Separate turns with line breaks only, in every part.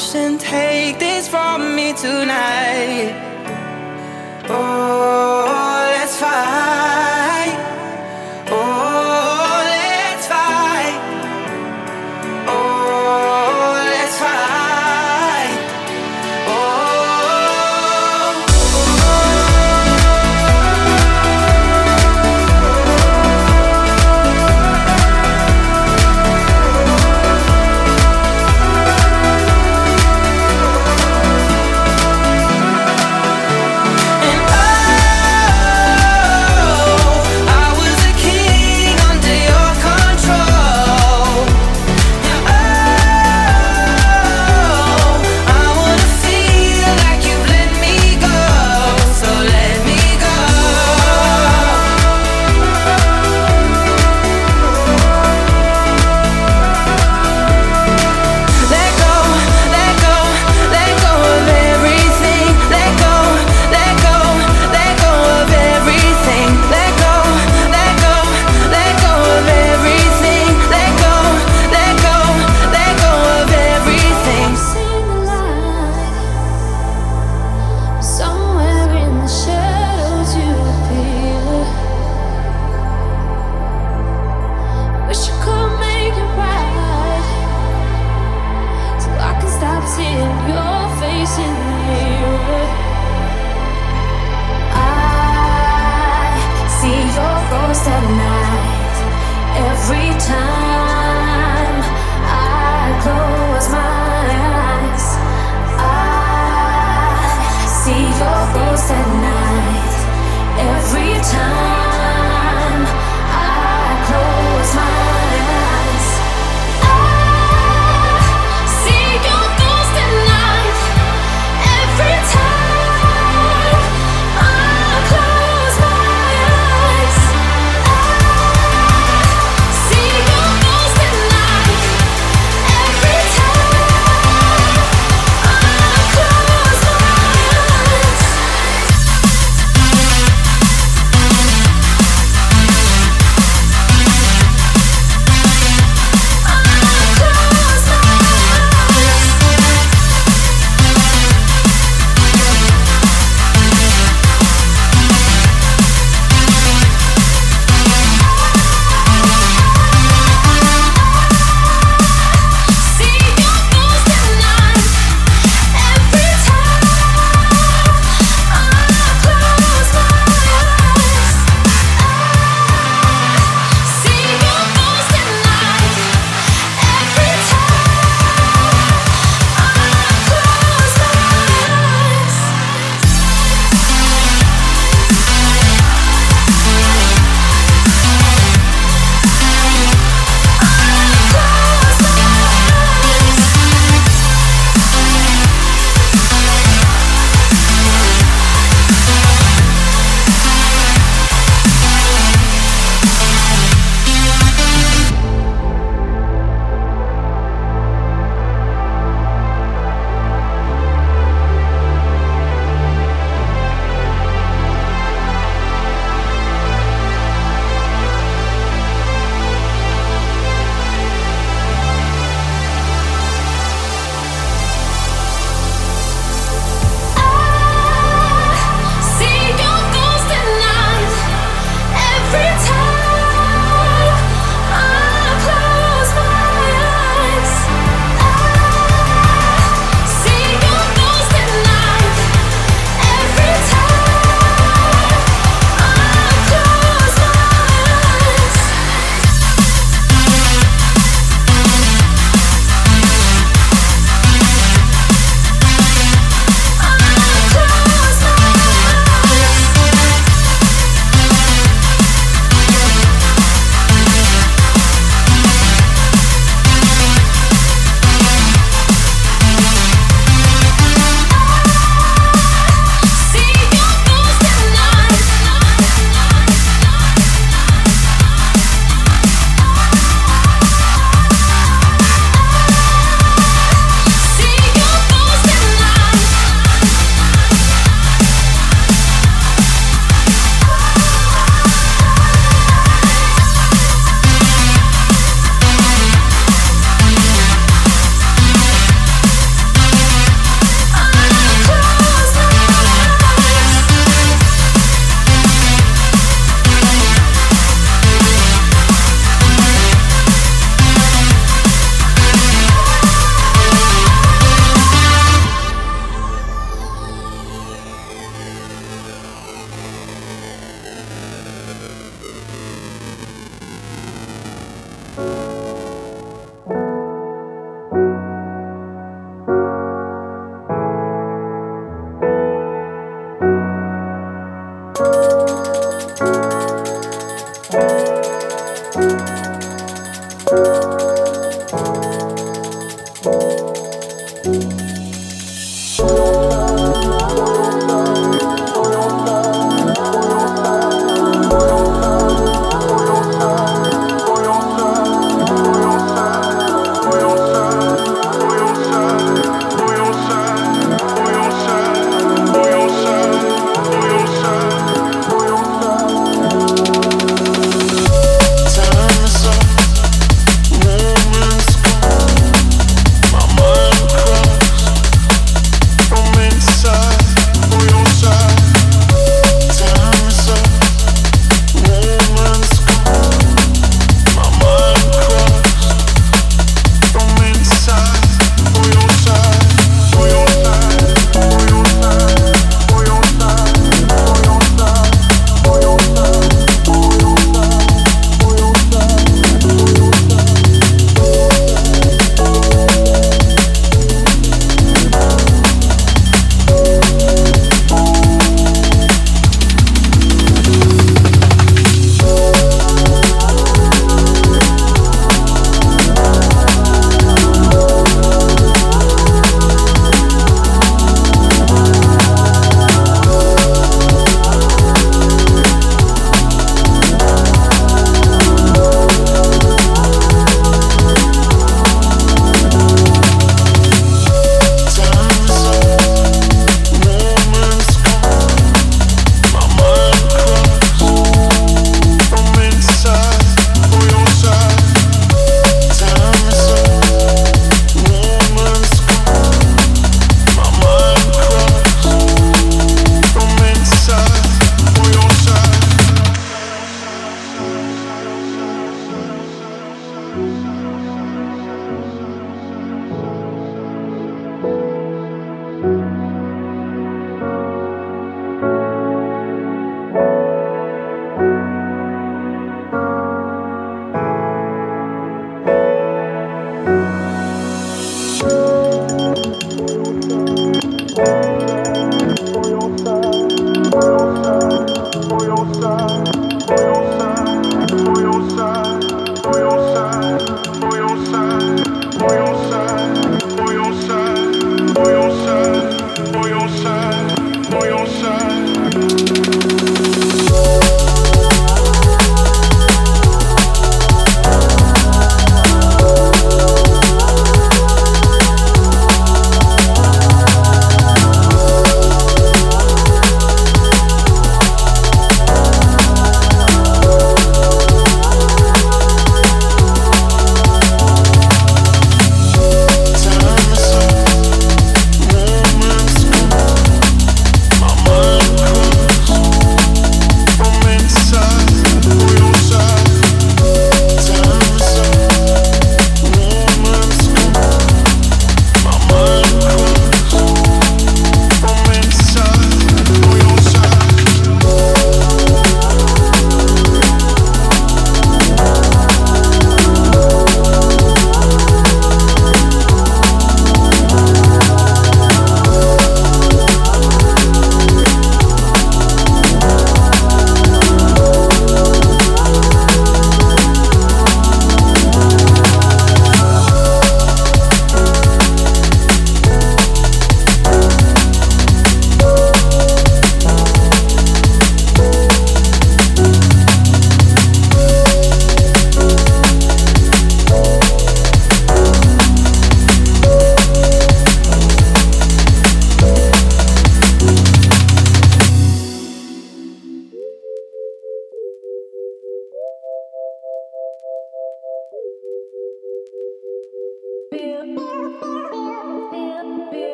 and take this from me tonight. Oh.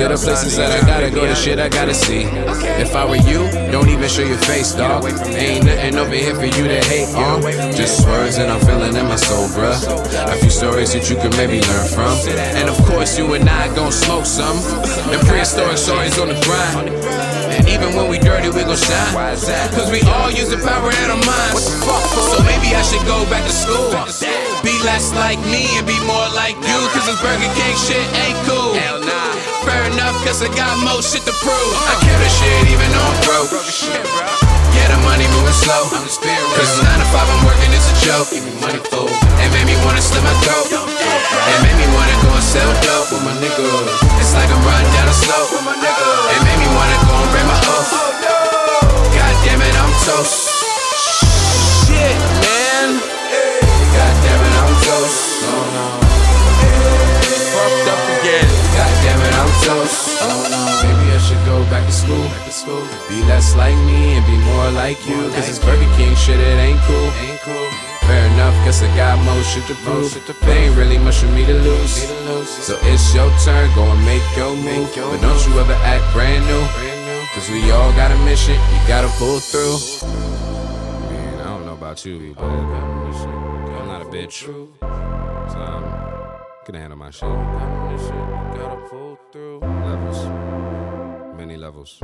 To the places that I gotta go, the shit I gotta see. If I were you, don't even show your face, dog. Ain't nothing over here for you to hate on. Just words that I'm feeling in my soul, bruh. A few stories that you can maybe learn from. And of course, you and I gon' smoke some. The prehistoric stories on the grind. And even when we dirty, we gon' shine. Cause we all use the power in our minds. So maybe I should go back to school. Be less like me and be more like you. Cause this Burger King shit ain't cool. Fair enough, cause I got more shit to prove. I kill this shit even though I'm broke. Yeah, the money moving slow. Cause 9 to 5 I'm working, it's a joke. Give me money, fool. It made me wanna slit my throat. It made me wanna go and sell dope with my niggas. It's like I'm riding down a slope with my niggas. It made me wanna go and break my oath. Oh, God damn it, I'm toast. Shit, man. God damn it, I'm toast. No, no. Fucked up again. Damn it, I'm toast. Oh no, maybe I should go back to school. Back to school. Be less like me and be more like you. Cause this Burger King shit, it ain't cool. Ain't cool. Fair enough, guess I got more shit to prove. There ain't really much for me to lose. So it's your turn, go and make your move. But don't you ever act brand new. Cause we all got a mission, you gotta pull through. Man, I don't know about you, but I'm not a bitch. Gonna handle my shit. You gotta pull through. Levels. Many levels.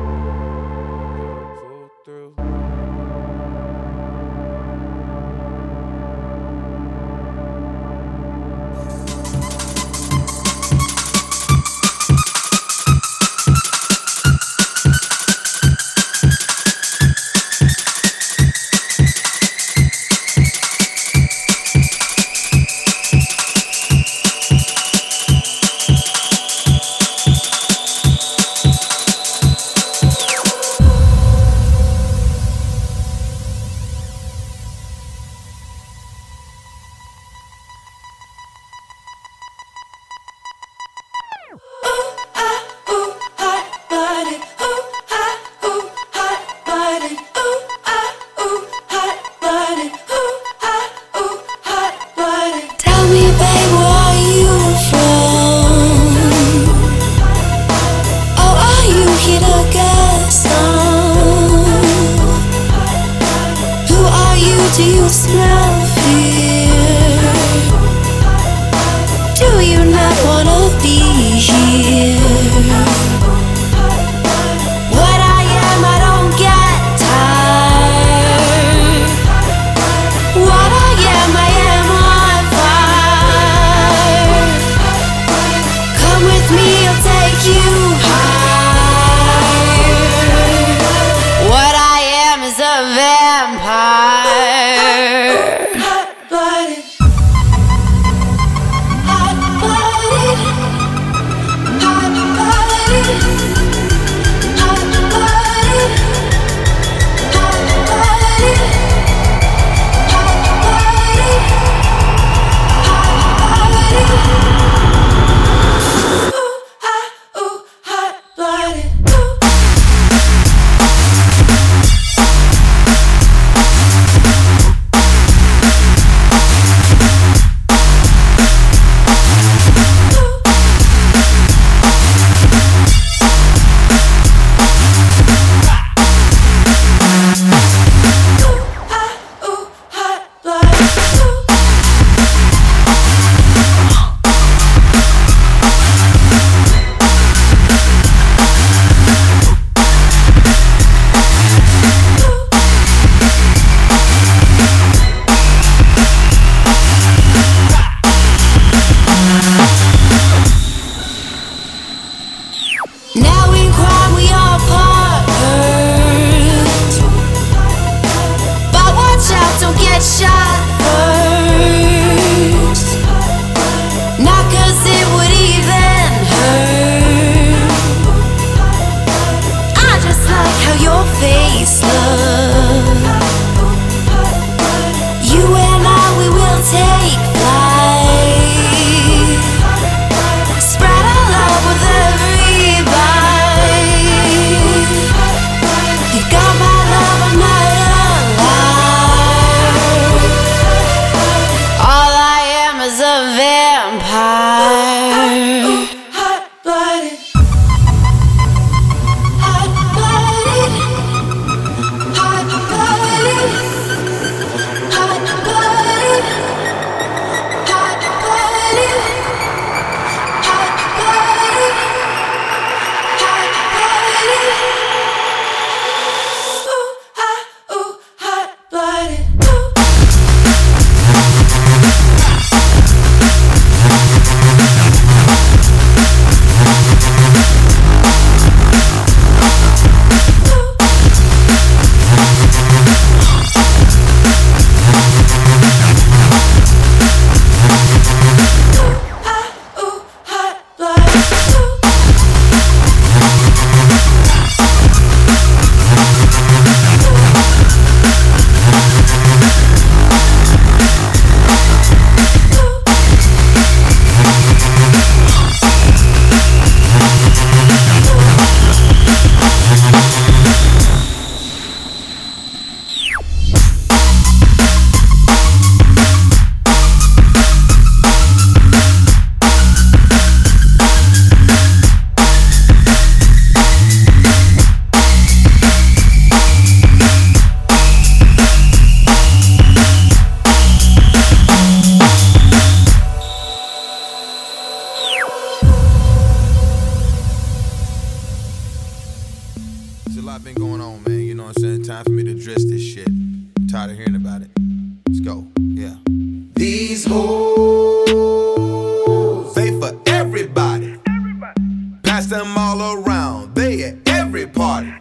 Them all around, they at every party.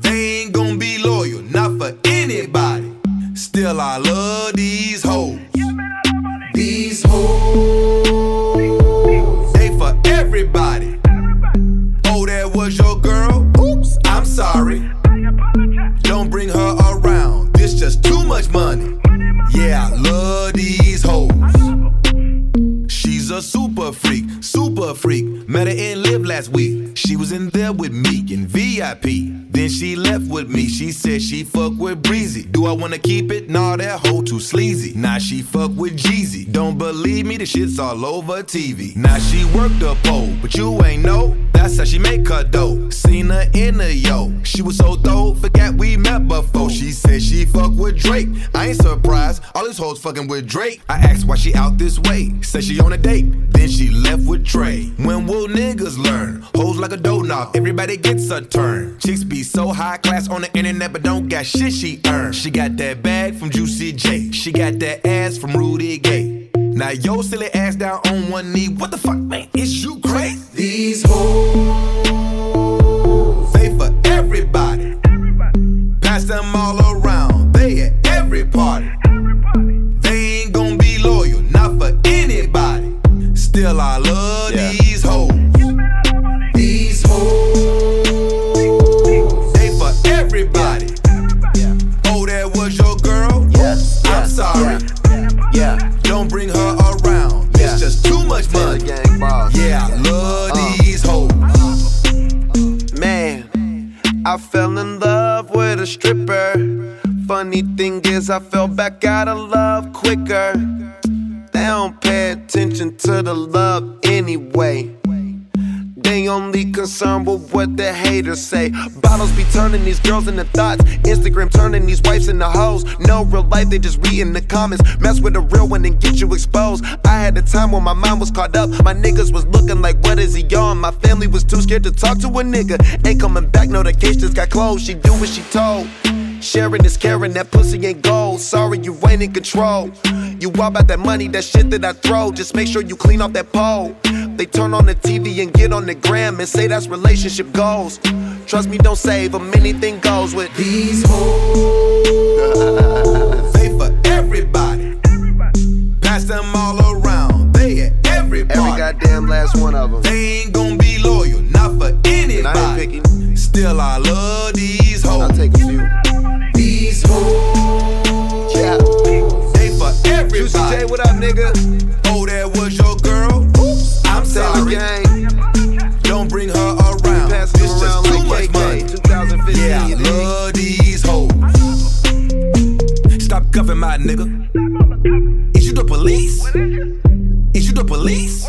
They ain't gonna be loyal, not for anybody. Still, I love these hoes. Last week. She was in there with me in VIP. Then she left with me. She said she fuck with Breezy. Do I wanna keep it? Nah, that hoe too sleazy. Now she fuck with Jeezy. Don't believe me, the shit's all over TV. Now she worked the pole, but you ain't know. That's how she make her dough. Seen her in the yo. She was so dope, forgot we met before. She said she fuck with Drake. I ain't surprised. All these hoes fucking with Drake. I asked why she out this way. Said she on a date. Then she left with Trey. When will niggas learn? Hoes like a doughnut, everybody gets a turn. Chicks be so high class on the internet, but don't got shit she earned. She got that bag from Juicy J. She got that ass from Rudy Gay. Now yo silly ass down on one knee. What the fuck, man? Is you crazy? These hoes,
is, I fell back out of love quicker. They don't pay attention to the love anyway. They only concerned with what the haters say. Bottles be turning these girls into thoughts. Instagram turning these wives into hoes. No real life, they just read in the comments. Mess with a real one and get you exposed. I had a time when my mind was caught up. My niggas was looking like, what is he on? My family was too scared to talk to a nigga. Ain't coming back, no, the case just got closed. She do what she told. Sharing is caring, that pussy ain't gold. Sorry, you ain't in control. You all about that money, that shit that I throw. Just make sure you clean off that pole. They turn on the TV and get on the gram and say that's relationship goals. Trust me, don't save them, anything goes with
These hoes, they for everybody. Pass them all around. They at every
every goddamn last one of them.
They ain't gonna be loyal, not for
And I ain't
anybody. Still, I love these
J,
everybody.
what up, nigga?
Oh, that was your girl? Oops, I'm sorry.
Gang.
Don't bring her around.
Passing
It's
around
just too
like
much money.
2015.
Yeah, I love these hoes. Stop cuffing my nigga. Is you the police? Is you the police?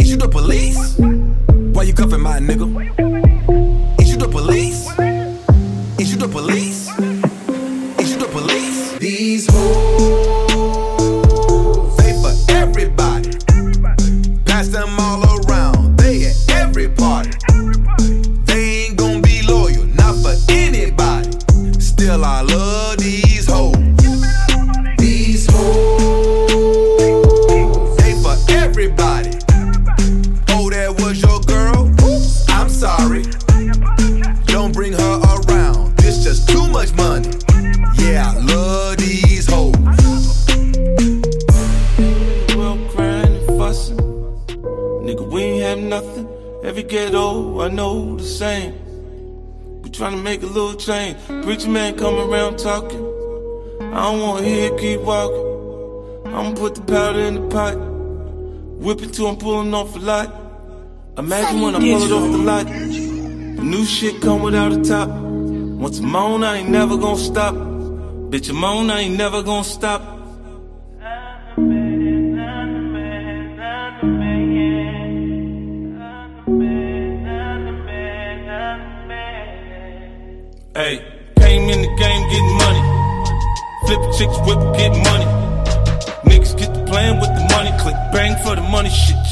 Is you the police? Why you cuffing my nigga?
Talking. I don't wanna hear keep walking. I'ma put the powder in the pot. Whip it till I'm pulling off a lot. Imagine when I pull it off the lot. The new shit come without a top. Once I'm on, I ain't never gonna stop. Bitch, I'm on, I ain't never gonna stop.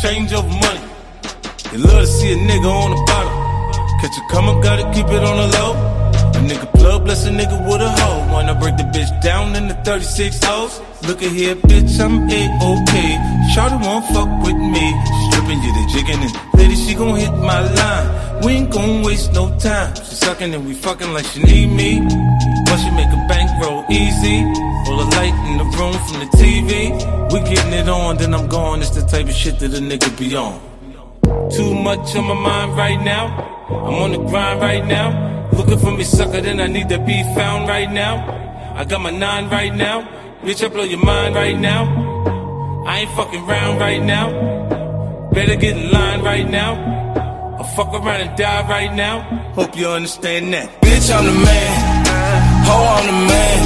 Change over money. They love to see a nigga on the bottom. Catch a come up, gotta keep it on the low. A nigga plug, bless a nigga with a hoe. Wanna break the bitch down in the 36 hoes. Look at here, bitch, I'm A-OK. Shawty won't fuck with me. Stripping you the jigging and lady, she gon' hit my line. We ain't gon' waste no time. She sucking and we fucking like she need me. But she make a bankroll easy. All the light in the room from the TV. We getting it on, then I'm gone. It's the type of shit that a nigga be on. Too much on my mind right now. I'm on the grind right now. Looking for me, sucker, then I need to be found right now. I got my nine right now. Bitch, I blow your mind right now. I ain't fucking round right now. Better get in line right now. I'll fuck around and die right now. Hope you understand that.
Bitch, I'm the man. Ho, I'm the man.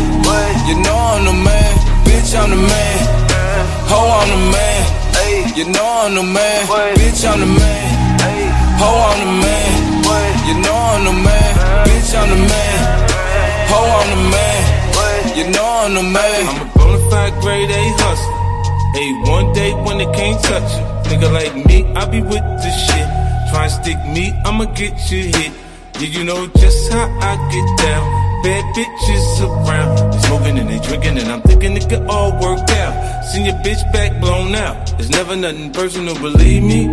You know I'm the man. Bitch, I'm the man. Ho, I'm the man. You know I'm the man. Bitch, I'm the man. Ho, I'm the man. You know I'm the man. Bitch, I'm the man. Ho, I'm the man. You know I'm the man.
I'm a bona fide grade A hustler. Hey, one day when they can't touch you, nigga like me, I be with the shit. Try and stick me, I'ma get you hit. Yeah, you know just how I get down. Bad bitches around, they smoking and they drinking, and I'm thinking it could all work out. Seen your bitch back blown out. There's never nothing personal, believe me.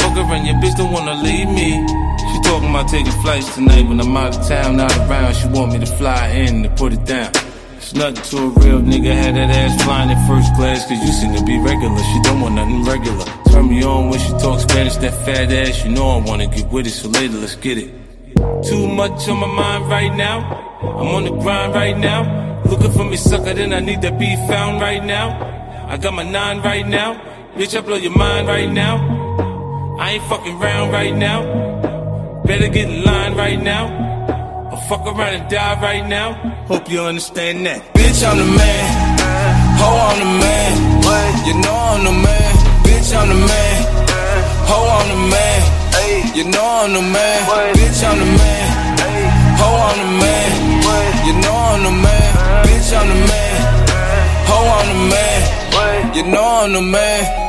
Fuck and your bitch don't wanna leave me. She talking about taking flights tonight when I'm out of town, not around. She want me to fly in and put it down. It's nothing to a real nigga. Had that ass flying in first class, cause you seem to be regular. She don't want nothing regular. Turn me on when she talks Spanish, that fat ass. You know I wanna get with it, so later let's get it. Too much on my mind right now. I'm on the grind right now. Looking for me, sucker, then I need to be found right now. I got my nine right now. Bitch, I blow your mind right now. I ain't fucking round right now. Better get in line right now. I'll fuck around and die right now. Hope you understand that.
Bitch, I'm the man. Ho, I'm the man. You know I'm the man. Bitch, I'm the man. Ho, I'm the man. You know I'm the man. Bitch, I'm the man. Ho, I'm the man. You know I'm the man. Bitch, I'm the man. Ho, I'm the man. You know I'm the man.